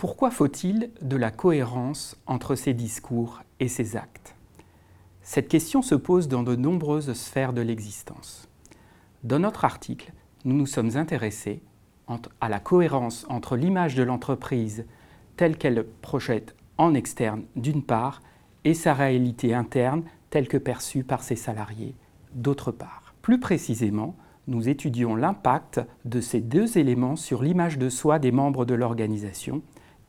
Pourquoi faut-il de la cohérence entre ses discours et ses actes? Cette question se pose dans de nombreuses sphères de l'existence. Dans notre article, nous nous sommes intéressés à la cohérence entre l'image de l'entreprise telle qu'elle projette en externe d'une part et sa réalité interne telle que perçue par ses salariés d'autre part. Plus précisément, nous étudions l'impact de ces deux éléments sur l'image de soi des membres de l'organisation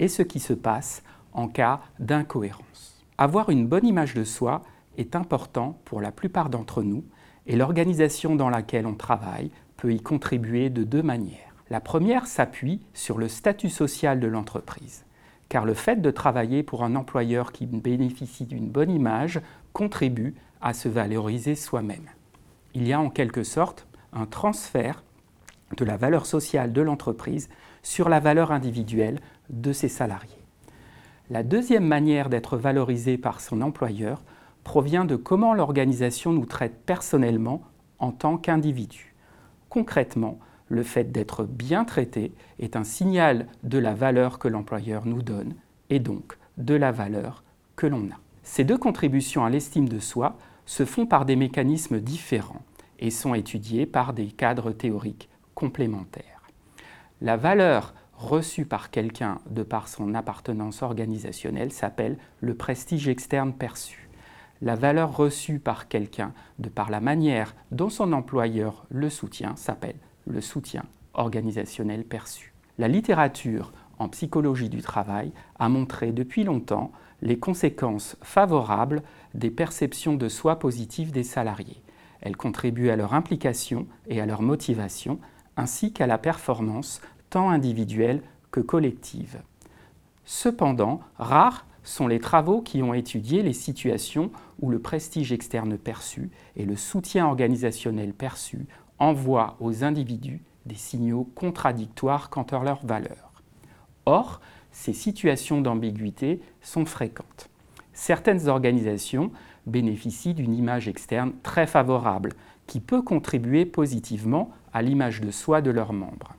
et ce qui se passe en cas d'incohérence. Avoir une bonne image de soi est important pour la plupart d'entre nous et l'organisation dans laquelle on travaille peut y contribuer de deux manières. La première s'appuie sur le statut social de l'entreprise, car le fait de travailler pour un employeur qui bénéficie d'une bonne image contribue à se valoriser soi-même. Il y a en quelque sorte un transfert de la valeur sociale de l'entreprise sur la valeur individuelle de ses salariés. La deuxième manière d'être valorisé par son employeur provient de comment l'organisation nous traite personnellement en tant qu'individu. Concrètement, le fait d'être bien traité est un signal de la valeur que l'employeur nous donne et donc de la valeur que l'on a. Ces deux contributions à l'estime de soi se font par des mécanismes différents et sont étudiés par des cadres théoriques complémentaires. La valeur reçue par quelqu'un de par son appartenance organisationnelle s'appelle le prestige externe perçu. La valeur reçue par quelqu'un de par la manière dont son employeur le soutient s'appelle le soutien organisationnel perçu. La littérature en psychologie du travail a montré depuis longtemps les conséquences favorables des perceptions de soi positives des salariés. Elles contribuent à leur implication et à leur motivation, ainsi qu'à la performance tant individuelle que collective. Cependant, rares sont les travaux qui ont étudié les situations où le prestige externe perçu et le soutien organisationnel perçu envoient aux individus des signaux contradictoires quant à leur valeur. Or, ces situations d'ambiguïté sont fréquentes. Certaines organisations bénéficient d'une image externe très favorable qui peut contribuer positivement à l'image de soi de leurs membres.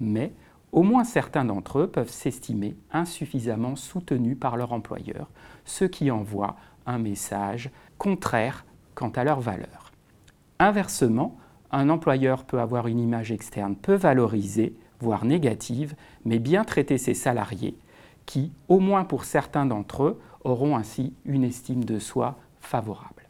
Mais au moins certains d'entre eux peuvent s'estimer insuffisamment soutenus par leur employeur, ce qui envoie un message contraire quant à leur valeur. Inversement, un employeur peut avoir une image externe peu valorisée, voire négative, mais bien traiter ses salariés, qui, au moins pour certains d'entre eux, auront ainsi une estime de soi favorable.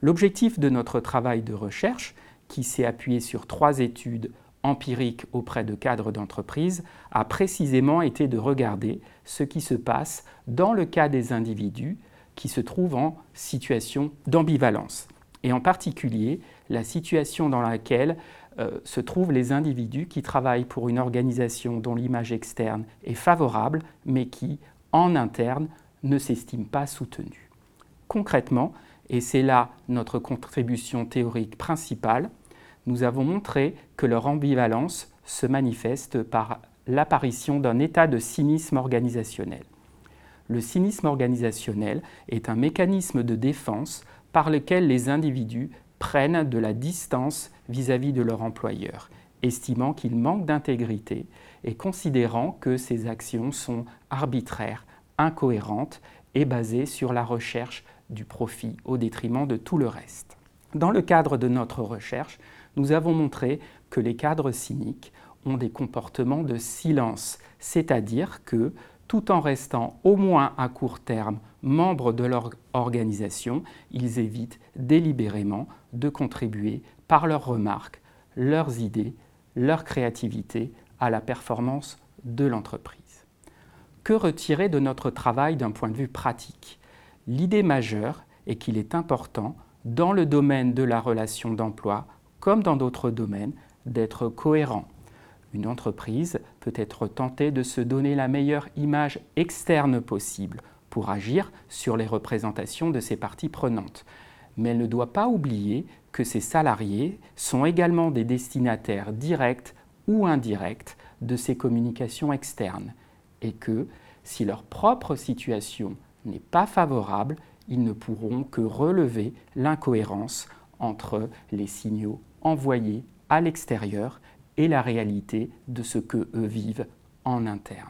L'objectif de notre travail de recherche, qui s'est appuyé sur trois études empiriques auprès de cadres d'entreprise, a précisément été de regarder ce qui se passe dans le cas des individus qui se trouvent en situation d'ambivalence, et en particulier la situation dans laquelle euh, se trouvent les individus qui travaillent pour une organisation dont l'image externe est favorable, mais qui, en interne, ne s'estiment pas soutenus. Concrètement, et c'est là notre contribution théorique principale, nous avons montré que leur ambivalence se manifeste par l'apparition d'un état de cynisme organisationnel. Le cynisme organisationnel est un mécanisme de défense par lequel les individus prennent de la distance vis-à-vis de leur employeur, estimant qu'il manque d'intégrité et considérant que ces actions sont arbitraires, incohérentes et basées sur la recherche du profit au détriment de tout le reste. Dans le cadre de notre recherche, nous avons montré que les cadres cyniques ont des comportements de silence, c'est-à-dire que tout en restant au moins à court terme membres de leur organisation, ils évitent délibérément de contribuer par leurs remarques, leurs idées, leur créativité à la performance de l'entreprise. Que retirer de notre travail d'un point de vue pratique? L'idée majeure est qu'il est important, dans le domaine de la relation d'emploi, comme dans d'autres domaines, d'être cohérent une entreprise peut être tentée de se donner la meilleure image externe possible pour agir sur les représentations de ses parties prenantes. Mais elle ne doit pas oublier que ses salariés sont également des destinataires directs ou indirects de ces communications externes et que si leur propre situation n'est pas favorable, ils ne pourront que relever l'incohérence entre les signaux envoyés à l'extérieur et la réalité de ce que eux vivent en interne.